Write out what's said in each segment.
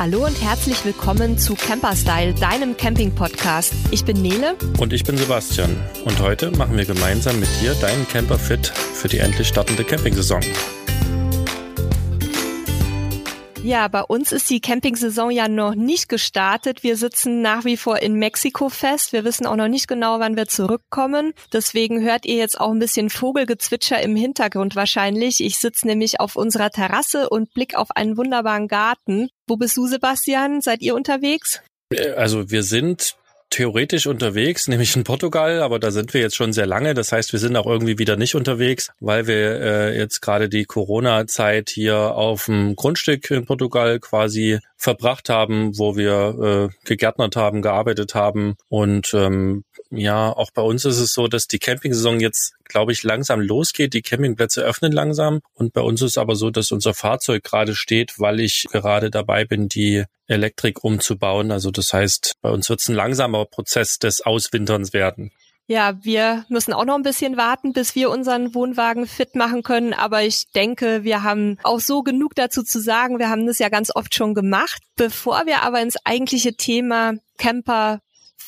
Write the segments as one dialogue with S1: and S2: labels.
S1: Hallo und herzlich willkommen zu Camperstyle, deinem Camping-Podcast. Ich bin Nele.
S2: Und ich bin Sebastian. Und heute machen wir gemeinsam mit dir deinen Camper fit für die endlich startende Campingsaison.
S1: Ja, bei uns ist die Campingsaison ja noch nicht gestartet. Wir sitzen nach wie vor in Mexiko fest. Wir wissen auch noch nicht genau, wann wir zurückkommen. Deswegen hört ihr jetzt auch ein bisschen Vogelgezwitscher im Hintergrund wahrscheinlich. Ich sitze nämlich auf unserer Terrasse und blick auf einen wunderbaren Garten. Wo bist du, Sebastian? Seid ihr unterwegs?
S2: Also wir sind theoretisch unterwegs, nämlich in Portugal, aber da sind wir jetzt schon sehr lange. Das heißt, wir sind auch irgendwie wieder nicht unterwegs, weil wir äh, jetzt gerade die Corona-Zeit hier auf dem Grundstück in Portugal quasi verbracht haben, wo wir äh, gegärtnert haben, gearbeitet haben. Und ähm, ja, auch bei uns ist es so, dass die Campingsaison jetzt, glaube ich, langsam losgeht. Die Campingplätze öffnen langsam. Und bei uns ist aber so, dass unser Fahrzeug gerade steht, weil ich gerade dabei bin, die Elektrik umzubauen. Also das heißt, bei uns wird es ein langsamer Prozess des Auswinterns werden.
S1: Ja, wir müssen auch noch ein bisschen warten, bis wir unseren Wohnwagen fit machen können. Aber ich denke, wir haben auch so genug dazu zu sagen. Wir haben das ja ganz oft schon gemacht. Bevor wir aber ins eigentliche Thema Camper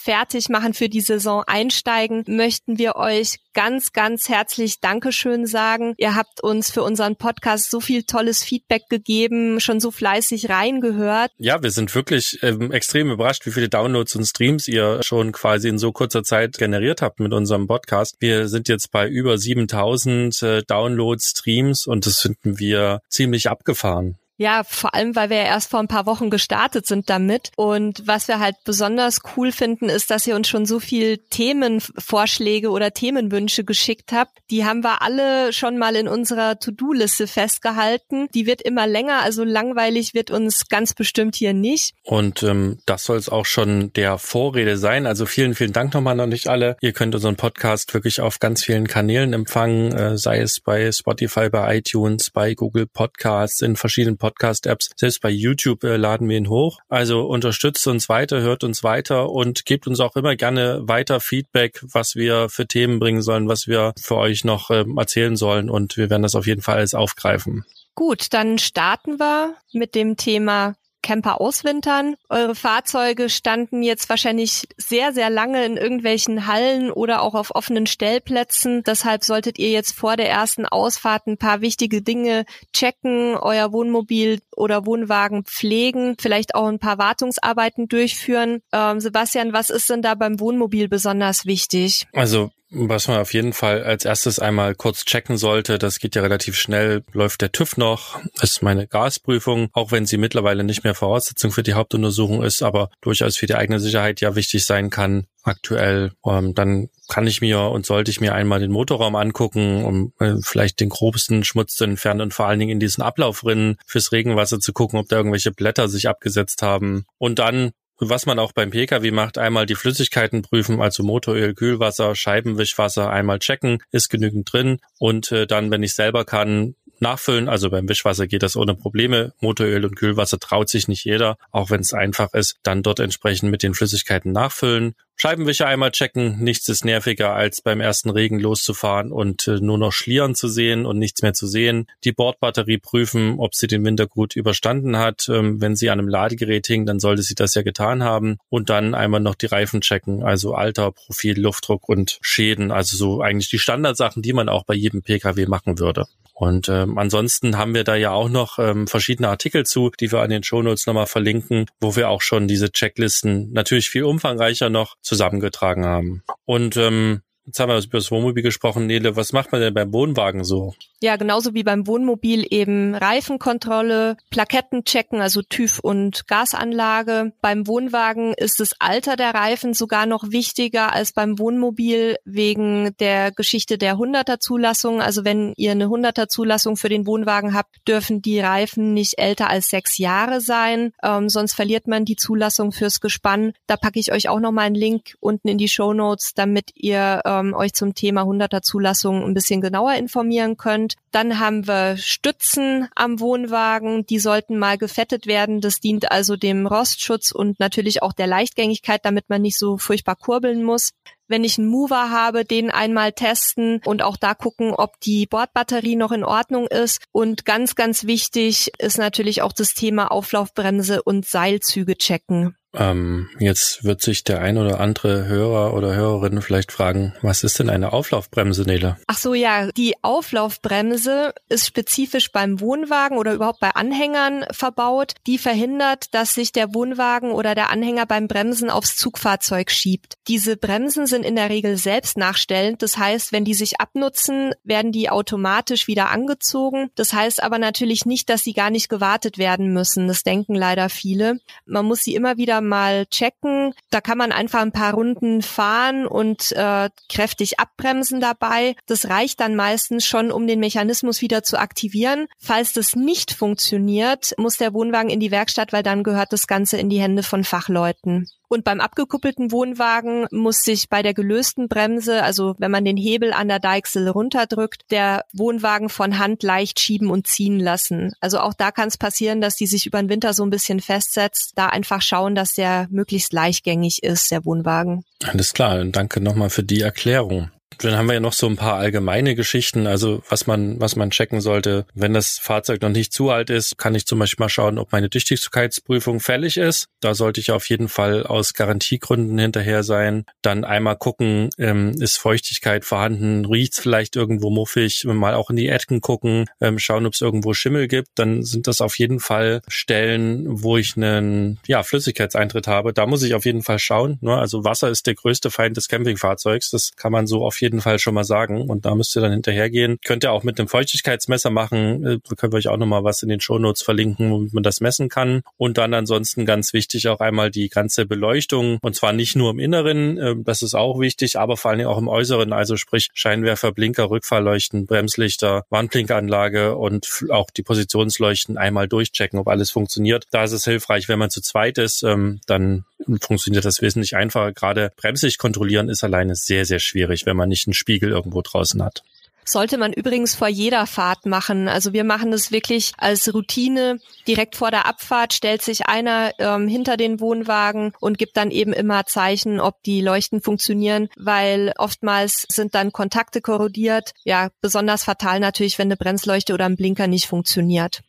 S1: fertig machen für die Saison einsteigen, möchten wir euch ganz, ganz herzlich Dankeschön sagen. Ihr habt uns für unseren Podcast so viel tolles Feedback gegeben, schon so fleißig reingehört.
S2: Ja, wir sind wirklich ähm, extrem überrascht, wie viele Downloads und Streams ihr schon quasi in so kurzer Zeit generiert habt mit unserem Podcast. Wir sind jetzt bei über 7000 äh, Downloads, Streams und das finden wir ziemlich abgefahren.
S1: Ja, vor allem, weil wir ja erst vor ein paar Wochen gestartet sind damit. Und was wir halt besonders cool finden, ist, dass ihr uns schon so viel Themenvorschläge oder Themenwünsche geschickt habt. Die haben wir alle schon mal in unserer To-Do-Liste festgehalten. Die wird immer länger, also langweilig wird uns ganz bestimmt hier nicht.
S2: Und ähm, das soll es auch schon der Vorrede sein. Also vielen, vielen Dank nochmal noch nicht alle. Ihr könnt unseren Podcast wirklich auf ganz vielen Kanälen empfangen, äh, sei es bei Spotify, bei iTunes, bei Google Podcasts, in verschiedenen Podcasts Podcast-Apps. Selbst bei YouTube äh, laden wir ihn hoch. Also unterstützt uns weiter, hört uns weiter und gebt uns auch immer gerne weiter Feedback, was wir für Themen bringen sollen, was wir für euch noch äh, erzählen sollen. Und wir werden das auf jeden Fall alles aufgreifen.
S1: Gut, dann starten wir mit dem Thema Camper auswintern. Eure Fahrzeuge standen jetzt wahrscheinlich sehr, sehr lange in irgendwelchen Hallen oder auch auf offenen Stellplätzen. Deshalb solltet ihr jetzt vor der ersten Ausfahrt ein paar wichtige Dinge checken, euer Wohnmobil oder Wohnwagen pflegen, vielleicht auch ein paar Wartungsarbeiten durchführen. Ähm, Sebastian, was ist denn da beim Wohnmobil besonders wichtig?
S2: Also was man auf jeden Fall als erstes einmal kurz checken sollte, das geht ja relativ schnell, läuft der TÜV noch, ist meine Gasprüfung, auch wenn sie mittlerweile nicht mehr Voraussetzung für die Hauptuntersuchung ist, aber durchaus für die eigene Sicherheit ja wichtig sein kann, aktuell. Ähm, dann kann ich mir und sollte ich mir einmal den Motorraum angucken, um äh, vielleicht den grobsten Schmutz zu entfernen und vor allen Dingen in diesen Ablaufrinnen fürs Regenwasser zu gucken, ob da irgendwelche Blätter sich abgesetzt haben. Und dann was man auch beim Pkw macht, einmal die Flüssigkeiten prüfen, also Motoröl, Kühlwasser, Scheibenwischwasser einmal checken, ist genügend drin. Und äh, dann, wenn ich selber kann, nachfüllen. Also beim Wischwasser geht das ohne Probleme. Motoröl und Kühlwasser traut sich nicht jeder, auch wenn es einfach ist. Dann dort entsprechend mit den Flüssigkeiten nachfüllen. Scheibenwischer einmal checken. Nichts ist nerviger, als beim ersten Regen loszufahren und äh, nur noch Schlieren zu sehen und nichts mehr zu sehen. Die Bordbatterie prüfen, ob sie den Winter gut überstanden hat. Ähm, wenn sie an einem Ladegerät hing, dann sollte sie das ja getan haben. Und dann einmal noch die Reifen checken, also Alter, Profil, Luftdruck und Schäden. Also so eigentlich die Standardsachen, die man auch bei jedem Pkw machen würde. Und ähm, ansonsten haben wir da ja auch noch ähm, verschiedene Artikel zu, die wir an den Shownotes nochmal verlinken, wo wir auch schon diese Checklisten natürlich viel umfangreicher noch zusammengetragen haben. Und ähm, Jetzt haben wir über das Wohnmobil gesprochen. Nele, was macht man denn beim Wohnwagen so?
S1: Ja, genauso wie beim Wohnmobil eben Reifenkontrolle, Plaketten checken, also TÜV und Gasanlage. Beim Wohnwagen ist das Alter der Reifen sogar noch wichtiger als beim Wohnmobil wegen der Geschichte der 100er Zulassung. Also wenn ihr eine 100er Zulassung für den Wohnwagen habt, dürfen die Reifen nicht älter als sechs Jahre sein, ähm, sonst verliert man die Zulassung fürs Gespann. Da packe ich euch auch noch mal einen Link unten in die Show Notes, damit ihr ähm, euch zum Thema 100er Zulassung ein bisschen genauer informieren könnt. Dann haben wir Stützen am Wohnwagen, die sollten mal gefettet werden. Das dient also dem Rostschutz und natürlich auch der Leichtgängigkeit, damit man nicht so furchtbar kurbeln muss. wenn ich einen Mover habe, den einmal testen und auch da gucken, ob die Bordbatterie noch in Ordnung ist. Und ganz, ganz wichtig ist natürlich auch das Thema Auflaufbremse und Seilzüge checken.
S2: Ähm, jetzt wird sich der ein oder andere Hörer oder Hörerin vielleicht fragen, was ist denn eine Auflaufbremse, Nele?
S1: Ach so, ja, die Auflaufbremse ist spezifisch beim Wohnwagen oder überhaupt bei Anhängern verbaut. Die verhindert, dass sich der Wohnwagen oder der Anhänger beim Bremsen aufs Zugfahrzeug schiebt. Diese Bremsen sind in der Regel selbst nachstellend. Das heißt, wenn die sich abnutzen, werden die automatisch wieder angezogen. Das heißt aber natürlich nicht, dass sie gar nicht gewartet werden müssen. Das denken leider viele. Man muss sie immer wieder mal checken. Da kann man einfach ein paar Runden fahren und äh, kräftig abbremsen dabei. Das reicht dann meistens schon, um den Mechanismus wieder zu aktivieren. Falls das nicht funktioniert, muss der Wohnwagen in die Werkstatt, weil dann gehört das Ganze in die Hände von Fachleuten. Und beim abgekuppelten Wohnwagen muss sich bei der gelösten Bremse, also wenn man den Hebel an der Deichsel runterdrückt, der Wohnwagen von Hand leicht schieben und ziehen lassen. Also auch da kann es passieren, dass die sich über den Winter so ein bisschen festsetzt. Da einfach schauen, dass der möglichst leichtgängig ist, der Wohnwagen.
S2: Alles klar, danke nochmal für die Erklärung. Dann haben wir ja noch so ein paar allgemeine Geschichten, also was man, was man checken sollte. Wenn das Fahrzeug noch nicht zu alt ist, kann ich zum Beispiel mal schauen, ob meine Dichtigkeitsprüfung fällig ist. Da sollte ich auf jeden Fall aus Garantiegründen hinterher sein. Dann einmal gucken, ähm, ist Feuchtigkeit vorhanden, riecht vielleicht irgendwo muffig, mal auch in die Ecken gucken, ähm, schauen, ob es irgendwo Schimmel gibt. Dann sind das auf jeden Fall Stellen, wo ich einen ja, Flüssigkeitseintritt habe. Da muss ich auf jeden Fall schauen. Ne? Also Wasser ist der größte Feind des Campingfahrzeugs. Das kann man so auf jeden Fall schon mal sagen. Und da müsst ihr dann hinterhergehen. Könnt ihr auch mit einem Feuchtigkeitsmesser machen. Äh, da können wir euch auch nochmal was in den Shownotes verlinken, womit man das messen kann. Und dann ansonsten ganz wichtig auch einmal die ganze Beleuchtung. Und zwar nicht nur im Inneren, äh, das ist auch wichtig, aber vor allen Dingen auch im Äußeren. Also sprich Scheinwerfer, Blinker, Rückfahrleuchten, Bremslichter, Warnblinkanlage und auch die Positionsleuchten einmal durchchecken, ob alles funktioniert. Da ist es hilfreich, wenn man zu zweit ist, ähm, dann funktioniert das wesentlich einfacher. Gerade Bremslicht kontrollieren ist alleine sehr, sehr schwierig, wenn man nicht einen Spiegel irgendwo draußen hat.
S1: Sollte man übrigens vor jeder Fahrt machen. Also wir machen das wirklich als Routine. Direkt vor der Abfahrt stellt sich einer ähm, hinter den Wohnwagen und gibt dann eben immer Zeichen, ob die Leuchten funktionieren, weil oftmals sind dann Kontakte korrodiert. Ja, besonders fatal natürlich, wenn eine Bremsleuchte oder ein Blinker nicht funktioniert.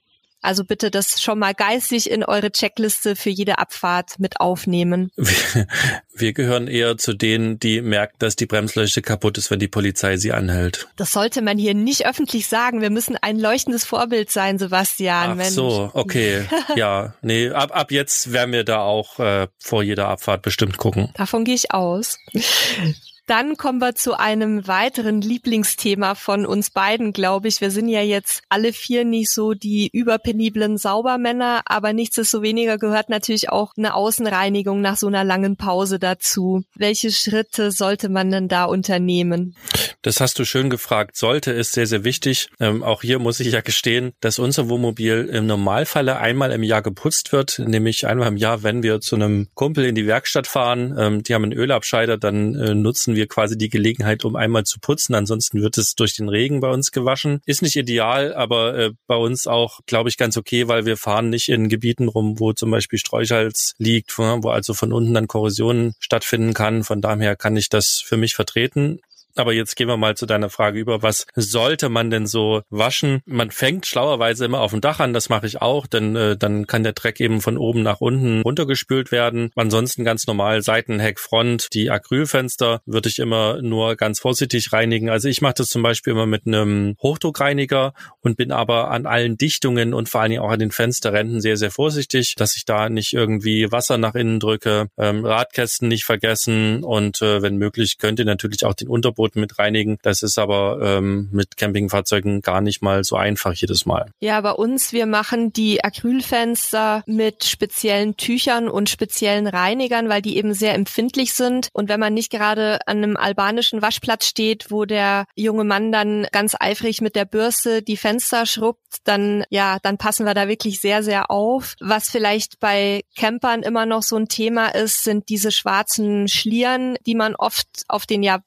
S1: Also bitte das schon mal geistig in eure Checkliste für jede Abfahrt mit aufnehmen.
S2: Wir, wir gehören eher zu denen, die merken, dass die Bremsleuchte kaputt ist, wenn die Polizei sie anhält.
S1: Das sollte man hier nicht öffentlich sagen. Wir müssen ein leuchtendes Vorbild sein, Sebastian.
S2: Ach Mensch. so, okay. ja, nee, ab, ab jetzt werden wir da auch äh, vor jeder Abfahrt bestimmt gucken.
S1: Davon gehe ich aus. Dann kommen wir zu einem weiteren Lieblingsthema von uns beiden, glaube ich. Wir sind ja jetzt alle vier nicht so die überpeniblen Saubermänner, aber nichtsdestoweniger gehört natürlich auch eine Außenreinigung nach so einer langen Pause dazu. Welche Schritte sollte man denn da unternehmen?
S2: Das hast du schön gefragt. Sollte ist sehr, sehr wichtig. Ähm, auch hier muss ich ja gestehen, dass unser Wohnmobil im Normalfalle einmal im Jahr geputzt wird, nämlich einmal im Jahr, wenn wir zu einem Kumpel in die Werkstatt fahren. Ähm, die haben einen Ölabscheider, dann äh, nutzen wir quasi die Gelegenheit, um einmal zu putzen. Ansonsten wird es durch den Regen bei uns gewaschen. Ist nicht ideal, aber äh, bei uns auch, glaube ich, ganz okay, weil wir fahren nicht in Gebieten rum, wo zum Beispiel Sträuchholz liegt, wo also von unten dann Korrosion stattfinden kann. Von daher kann ich das für mich vertreten. Aber jetzt gehen wir mal zu deiner Frage über, was sollte man denn so waschen? Man fängt schlauerweise immer auf dem Dach an, das mache ich auch, denn äh, dann kann der Dreck eben von oben nach unten runtergespült werden. Ansonsten ganz normal Seitenheck, Front, die Acrylfenster würde ich immer nur ganz vorsichtig reinigen. Also ich mache das zum Beispiel immer mit einem Hochdruckreiniger und bin aber an allen Dichtungen und vor allen Dingen auch an den Fensterränden sehr, sehr vorsichtig, dass ich da nicht irgendwie Wasser nach innen drücke, ähm, Radkästen nicht vergessen und äh, wenn möglich könnt ihr natürlich auch den Unterboden Verboten mit reinigen. Das ist aber ähm, mit Campingfahrzeugen gar nicht mal so einfach jedes Mal.
S1: Ja, bei uns, wir machen die Acrylfenster mit speziellen Tüchern und speziellen Reinigern, weil die eben sehr empfindlich sind. Und wenn man nicht gerade an einem albanischen Waschplatz steht, wo der junge Mann dann ganz eifrig mit der Bürste die Fenster schrubbt, dann ja, dann passen wir da wirklich sehr, sehr auf. Was vielleicht bei Campern immer noch so ein Thema ist, sind diese schwarzen Schlieren, die man oft auf den ja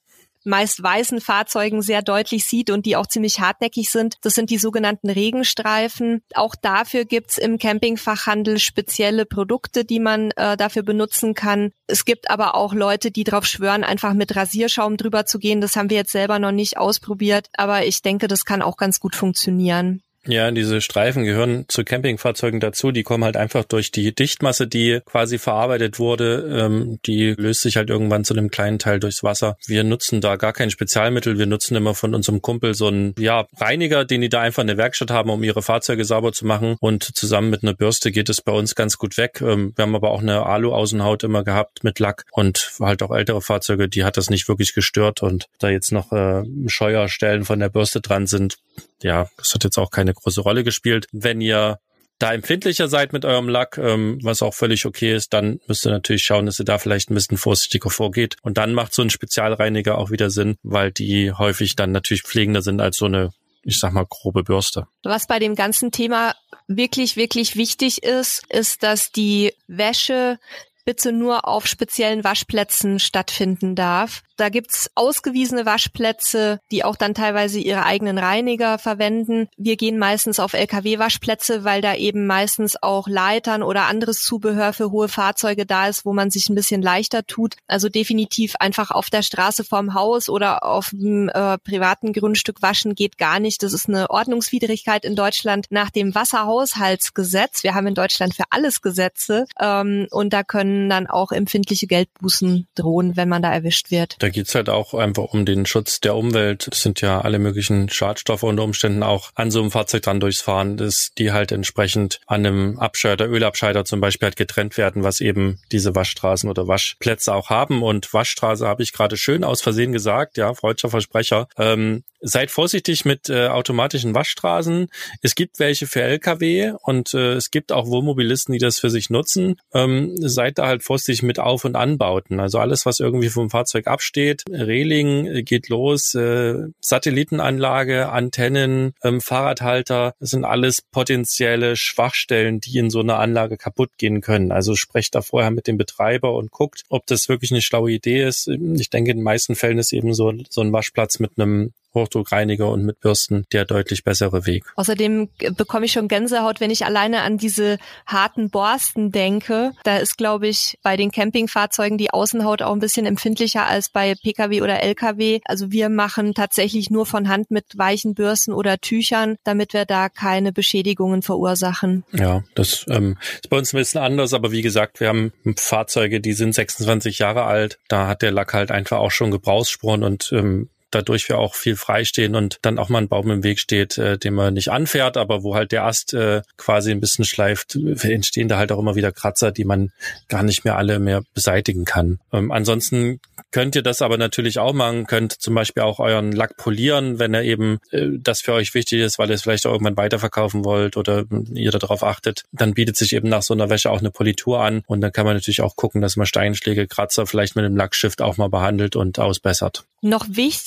S1: meist weißen Fahrzeugen sehr deutlich sieht und die auch ziemlich hartnäckig sind. Das sind die sogenannten Regenstreifen. Auch dafür gibt's im Campingfachhandel spezielle Produkte, die man äh, dafür benutzen kann. Es gibt aber auch Leute, die darauf schwören, einfach mit Rasierschaum drüber zu gehen. Das haben wir jetzt selber noch nicht ausprobiert, aber ich denke, das kann auch ganz gut funktionieren.
S2: Ja, diese Streifen gehören zu Campingfahrzeugen dazu. Die kommen halt einfach durch die Dichtmasse, die quasi verarbeitet wurde. Ähm, die löst sich halt irgendwann zu einem kleinen Teil durchs Wasser. Wir nutzen da gar kein Spezialmittel. Wir nutzen immer von unserem Kumpel so einen ja, Reiniger, den die da einfach in der Werkstatt haben, um ihre Fahrzeuge sauber zu machen. Und zusammen mit einer Bürste geht es bei uns ganz gut weg. Ähm, wir haben aber auch eine Alu-Außenhaut immer gehabt mit Lack und halt auch ältere Fahrzeuge, die hat das nicht wirklich gestört. Und da jetzt noch äh, Scheuerstellen von der Bürste dran sind, ja, das hat jetzt auch keine große Rolle gespielt. Wenn ihr da empfindlicher seid mit eurem Lack, ähm, was auch völlig okay ist, dann müsst ihr natürlich schauen, dass ihr da vielleicht ein bisschen vorsichtiger vorgeht. Und dann macht so ein Spezialreiniger auch wieder Sinn, weil die häufig dann natürlich pflegender sind als so eine, ich sag mal, grobe Bürste.
S1: Was bei dem ganzen Thema wirklich, wirklich wichtig ist, ist, dass die Wäsche bitte nur auf speziellen Waschplätzen stattfinden darf. Da gibt's ausgewiesene Waschplätze, die auch dann teilweise ihre eigenen Reiniger verwenden. Wir gehen meistens auf Lkw-Waschplätze, weil da eben meistens auch Leitern oder anderes Zubehör für hohe Fahrzeuge da ist, wo man sich ein bisschen leichter tut. Also definitiv einfach auf der Straße vorm Haus oder auf dem äh, privaten Grundstück waschen geht gar nicht. Das ist eine Ordnungswidrigkeit in Deutschland nach dem Wasserhaushaltsgesetz. Wir haben in Deutschland für alles Gesetze ähm, und da können dann auch empfindliche Geldbußen drohen, wenn man da erwischt wird.
S2: Da geht's halt auch einfach um den Schutz der Umwelt. Das sind ja alle möglichen Schadstoffe unter Umständen auch an so einem Fahrzeug dran durchs dass die halt entsprechend an einem Abscheider, Ölabscheider zum Beispiel halt getrennt werden, was eben diese Waschstraßen oder Waschplätze auch haben. Und Waschstraße habe ich gerade schön aus Versehen gesagt, ja, freudscher Versprecher. Ähm, seid vorsichtig mit äh, automatischen Waschstraßen. Es gibt welche für Lkw und äh, es gibt auch Wohnmobilisten, die das für sich nutzen. Ähm, seid da halt vorsichtig mit Auf- und Anbauten. Also alles, was irgendwie vom Fahrzeug absteht. Reling äh, geht los, äh, Satellitenanlage, Antennen, ähm, Fahrradhalter, das sind alles potenzielle Schwachstellen, die in so einer Anlage kaputt gehen können. Also sprecht da vorher mit dem Betreiber und guckt, ob das wirklich eine schlaue Idee ist. Ich denke, in den meisten Fällen ist eben so, so ein Waschplatz mit einem Hochdruckreiniger und mit Bürsten der deutlich bessere Weg.
S1: Außerdem bekomme ich schon Gänsehaut, wenn ich alleine an diese harten Borsten denke. Da ist, glaube ich, bei den Campingfahrzeugen die Außenhaut auch ein bisschen empfindlicher als bei Pkw oder Lkw. Also wir machen tatsächlich nur von Hand mit weichen Bürsten oder Tüchern, damit wir da keine Beschädigungen verursachen.
S2: Ja, das ähm, ist bei uns ein bisschen anders, aber wie gesagt, wir haben Fahrzeuge, die sind 26 Jahre alt. Da hat der Lack halt einfach auch schon Gebrauchsspuren und ähm, dadurch wir auch viel freistehen und dann auch mal ein Baum im Weg steht, äh, den man nicht anfährt, aber wo halt der Ast äh, quasi ein bisschen schleift, entstehen da halt auch immer wieder Kratzer, die man gar nicht mehr alle mehr beseitigen kann. Ähm, ansonsten könnt ihr das aber natürlich auch machen, könnt zum Beispiel auch euren Lack polieren, wenn er eben äh, das für euch wichtig ist, weil ihr es vielleicht auch irgendwann weiterverkaufen wollt oder ihr darauf achtet, dann bietet sich eben nach so einer Wäsche auch eine Politur an und dann kann man natürlich auch gucken, dass man Steinschläge, Kratzer vielleicht mit einem Lackschift auch mal behandelt und ausbessert.
S1: Noch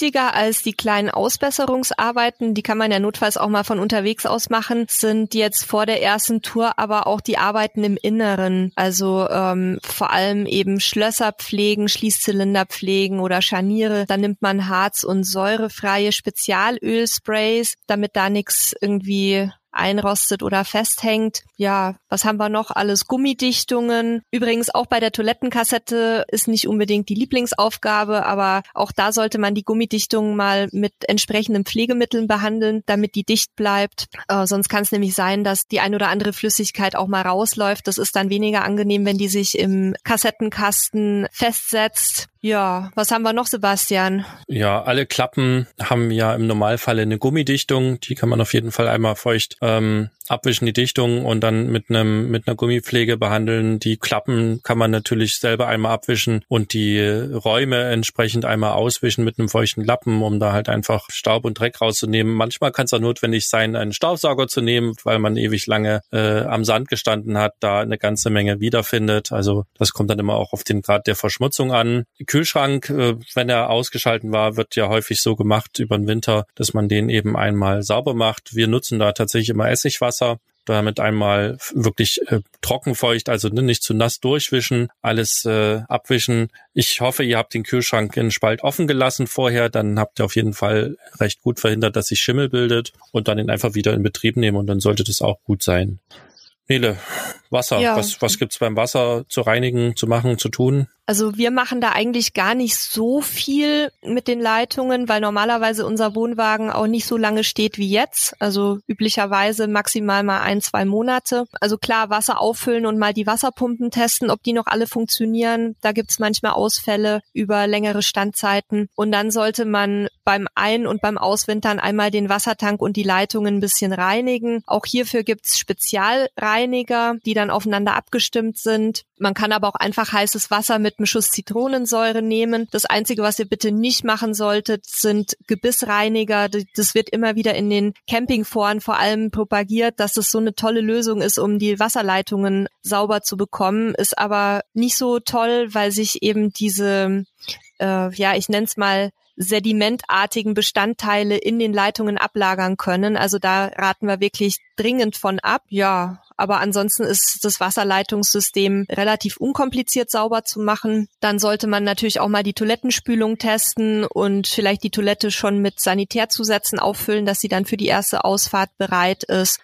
S1: wichtiger als die kleinen Ausbesserungsarbeiten, die kann man ja notfalls auch mal von unterwegs aus machen, sind jetzt vor der ersten Tour aber auch die Arbeiten im Inneren. Also ähm, vor allem eben Schlösser pflegen, Schließzylinder pflegen oder Scharniere. Dann nimmt man harz- und säurefreie Spezialölsprays, damit da nichts irgendwie einrostet oder festhängt. Ja, was haben wir noch? Alles Gummidichtungen. Übrigens auch bei der Toilettenkassette ist nicht unbedingt die Lieblingsaufgabe, aber auch da sollte man die Gummidichtung mal mit entsprechenden Pflegemitteln behandeln, damit die dicht bleibt. Äh, sonst kann es nämlich sein, dass die ein oder andere Flüssigkeit auch mal rausläuft. Das ist dann weniger angenehm, wenn die sich im Kassettenkasten festsetzt. Ja, was haben wir noch, Sebastian?
S2: Ja, alle Klappen haben ja im Normalfall eine Gummidichtung. Die kann man auf jeden Fall einmal feucht ähm, abwischen die Dichtung und dann mit einem mit einer Gummipflege behandeln. Die Klappen kann man natürlich selber einmal abwischen und die Räume entsprechend einmal auswischen mit einem feuchten Lappen, um da halt einfach Staub und Dreck rauszunehmen. Manchmal kann es auch notwendig sein, einen Staubsauger zu nehmen, weil man ewig lange äh, am Sand gestanden hat, da eine ganze Menge wiederfindet. Also das kommt dann immer auch auf den Grad der Verschmutzung an. Kühlschrank, äh, wenn er ausgeschalten war, wird ja häufig so gemacht über den Winter, dass man den eben einmal sauber macht. Wir nutzen da tatsächlich immer Essigwasser Wasser. damit einmal wirklich äh, trockenfeucht, also nicht zu nass durchwischen, alles äh, abwischen. Ich hoffe, ihr habt den Kühlschrank in Spalt offen gelassen vorher, dann habt ihr auf jeden Fall recht gut verhindert, dass sich Schimmel bildet und dann ihn einfach wieder in Betrieb nehmen und dann sollte das auch gut sein. Nele, Wasser. Ja. Was, was gibt's beim Wasser zu reinigen, zu machen, zu tun?
S1: Also wir machen da eigentlich gar nicht so viel mit den Leitungen, weil normalerweise unser Wohnwagen auch nicht so lange steht wie jetzt. Also üblicherweise maximal mal ein, zwei Monate. Also klar, Wasser auffüllen und mal die Wasserpumpen testen, ob die noch alle funktionieren. Da gibt's manchmal Ausfälle über längere Standzeiten. Und dann sollte man beim Ein- und beim Auswintern einmal den Wassertank und die Leitungen ein bisschen reinigen. Auch hierfür gibt's Spezialreiniger, die dann aufeinander abgestimmt sind. Man kann aber auch einfach heißes Wasser mit einem Schuss Zitronensäure nehmen. Das Einzige, was ihr bitte nicht machen solltet, sind Gebissreiniger. Das wird immer wieder in den Campingforen vor allem propagiert, dass es so eine tolle Lösung ist, um die Wasserleitungen sauber zu bekommen. Ist aber nicht so toll, weil sich eben diese, äh, ja, ich nenne es mal sedimentartigen Bestandteile in den Leitungen ablagern können. Also da raten wir wirklich dringend von ab. Ja, aber ansonsten ist das Wasserleitungssystem relativ unkompliziert sauber zu machen. Dann sollte man natürlich auch mal die Toilettenspülung testen und vielleicht die Toilette schon mit Sanitärzusätzen auffüllen, dass sie dann für die erste Ausfahrt bereit ist.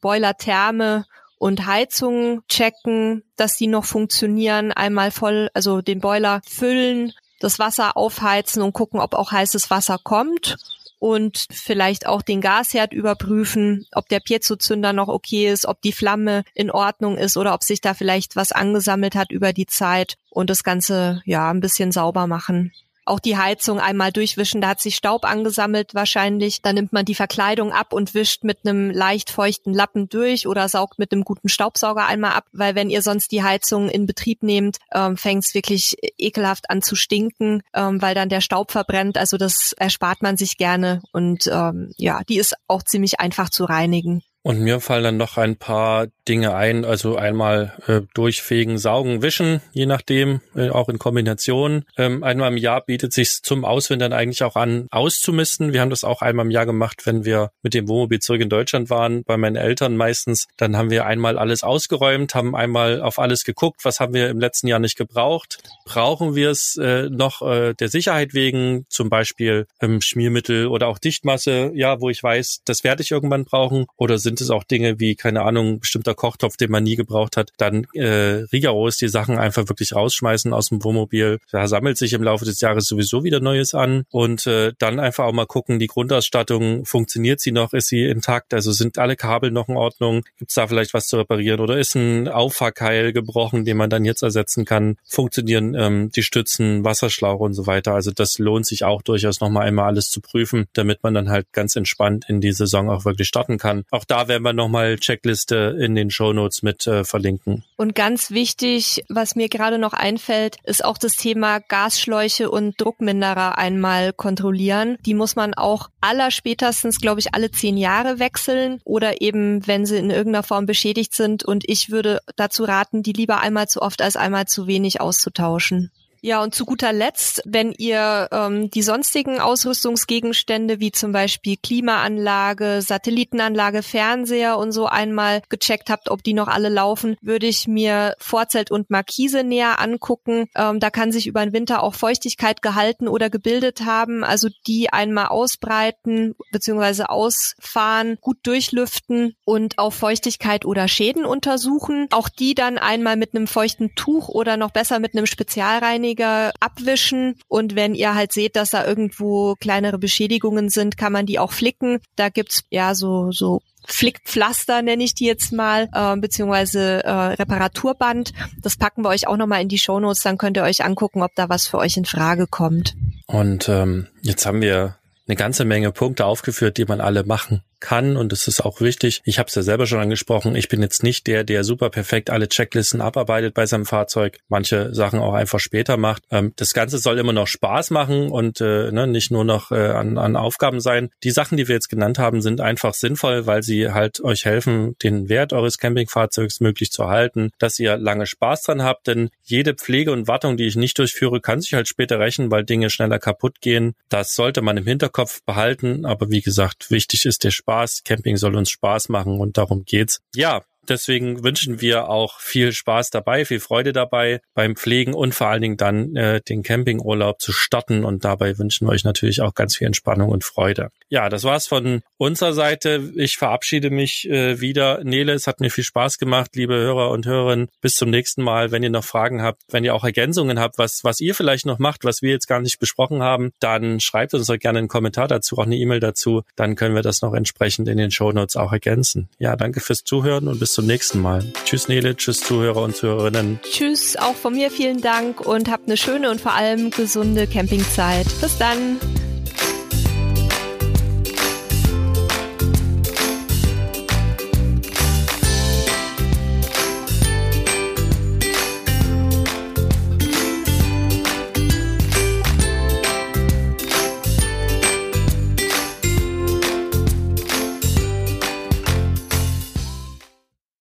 S1: Boilertherme und Heizungen checken, dass die noch funktionieren. Einmal voll, also den Boiler füllen, das Wasser aufheizen und gucken, ob auch heißes Wasser kommt und vielleicht auch den Gasherd überprüfen, ob der Piezozünder noch okay ist, ob die Flamme in Ordnung ist oder ob sich da vielleicht was angesammelt hat über die Zeit und das Ganze ja ein bisschen sauber machen auch die Heizung einmal durchwischen, da hat sich Staub angesammelt wahrscheinlich. Dann nimmt man die Verkleidung ab und wischt mit einem leicht feuchten Lappen durch oder saugt mit einem guten Staubsauger einmal ab, weil wenn ihr sonst die Heizung in Betrieb nehmt, ähm, fängt es wirklich ekelhaft an zu stinken, ähm, weil dann der Staub verbrennt. Also das erspart man sich gerne und ähm, ja, die ist auch ziemlich einfach zu reinigen.
S2: Und mir fallen dann noch ein paar Dinge ein, also einmal äh, durchfegen, saugen, wischen, je nachdem, äh, auch in Kombination. Ähm, einmal im Jahr bietet sich zum Auswintern eigentlich auch an, auszumisten. Wir haben das auch einmal im Jahr gemacht, wenn wir mit dem Wohnmobil zurück in Deutschland waren, bei meinen Eltern meistens. Dann haben wir einmal alles ausgeräumt, haben einmal auf alles geguckt, was haben wir im letzten Jahr nicht gebraucht. Brauchen wir es äh, noch äh, der Sicherheit wegen, zum Beispiel ähm, Schmiermittel oder auch Dichtmasse, ja, wo ich weiß, das werde ich irgendwann brauchen, oder sind sind es auch Dinge wie, keine Ahnung, bestimmter Kochtopf, den man nie gebraucht hat, dann äh, rigoros die Sachen einfach wirklich rausschmeißen aus dem Wohnmobil. Da sammelt sich im Laufe des Jahres sowieso wieder Neues an. Und äh, dann einfach auch mal gucken, die Grundausstattung, funktioniert sie noch, ist sie intakt, also sind alle Kabel noch in Ordnung, gibt es da vielleicht was zu reparieren? Oder ist ein Auffahrkeil gebrochen, den man dann jetzt ersetzen kann, funktionieren ähm, die Stützen, Wasserschlauch und so weiter. Also das lohnt sich auch durchaus nochmal einmal alles zu prüfen, damit man dann halt ganz entspannt in die Saison auch wirklich starten kann. Auch da werden wir nochmal Checkliste in den Shownotes mit äh, verlinken.
S1: Und ganz wichtig, was mir gerade noch einfällt, ist auch das Thema Gasschläuche und Druckminderer einmal kontrollieren. Die muss man auch allerspätestens, glaube ich, alle zehn Jahre wechseln oder eben, wenn sie in irgendeiner Form beschädigt sind. Und ich würde dazu raten, die lieber einmal zu oft als einmal zu wenig auszutauschen. Ja, und zu guter Letzt, wenn ihr ähm, die sonstigen Ausrüstungsgegenstände wie zum Beispiel Klimaanlage, Satellitenanlage, Fernseher und so einmal gecheckt habt, ob die noch alle laufen, würde ich mir Vorzelt und Markise näher angucken. Ähm, da kann sich über den Winter auch Feuchtigkeit gehalten oder gebildet haben. Also die einmal ausbreiten bzw. ausfahren, gut durchlüften und auf Feuchtigkeit oder Schäden untersuchen. Auch die dann einmal mit einem feuchten Tuch oder noch besser mit einem Spezialreiniger weniger abwischen und wenn ihr halt seht, dass da irgendwo kleinere Beschädigungen sind, kann man die auch flicken. Da gibt's ja so so Flickpflaster nenne ich die jetzt mal, äh, beziehungsweise äh, Reparaturband. Das packen wir euch auch nochmal in die Shownotes, dann könnt ihr euch angucken, ob da was für euch in Frage kommt.
S2: Und ähm, jetzt haben wir eine ganze Menge Punkte aufgeführt, die man alle machen kann und es ist auch wichtig. Ich habe es ja selber schon angesprochen. Ich bin jetzt nicht der, der super perfekt alle Checklisten abarbeitet bei seinem Fahrzeug. Manche Sachen auch einfach später macht. Ähm, das Ganze soll immer noch Spaß machen und äh, ne, nicht nur noch äh, an, an Aufgaben sein. Die Sachen, die wir jetzt genannt haben, sind einfach sinnvoll, weil sie halt euch helfen, den Wert eures Campingfahrzeugs möglich zu halten, dass ihr lange Spaß dran habt. Denn jede Pflege und Wartung, die ich nicht durchführe, kann sich halt später rächen, weil Dinge schneller kaputt gehen. Das sollte man im Hinterkopf behalten. Aber wie gesagt, wichtig ist der Spaß Spaß. Camping soll uns Spaß machen und darum geht's. Ja, Deswegen wünschen wir auch viel Spaß dabei, viel Freude dabei beim Pflegen und vor allen Dingen dann äh, den Campingurlaub zu starten. Und dabei wünschen wir euch natürlich auch ganz viel Entspannung und Freude. Ja, das war's von unserer Seite. Ich verabschiede mich äh, wieder. Nele, es hat mir viel Spaß gemacht, liebe Hörer und Hörerinnen. Bis zum nächsten Mal. Wenn ihr noch Fragen habt, wenn ihr auch Ergänzungen habt, was, was ihr vielleicht noch macht, was wir jetzt gar nicht besprochen haben, dann schreibt uns doch gerne einen Kommentar dazu, auch eine E-Mail dazu. Dann können wir das noch entsprechend in den Show Notes auch ergänzen. Ja, danke fürs Zuhören und bis zum nächsten Mal. Tschüss Nele, tschüss Zuhörer und Zuhörerinnen.
S1: Tschüss, auch von mir vielen Dank und habt eine schöne und vor allem gesunde Campingzeit. Bis dann.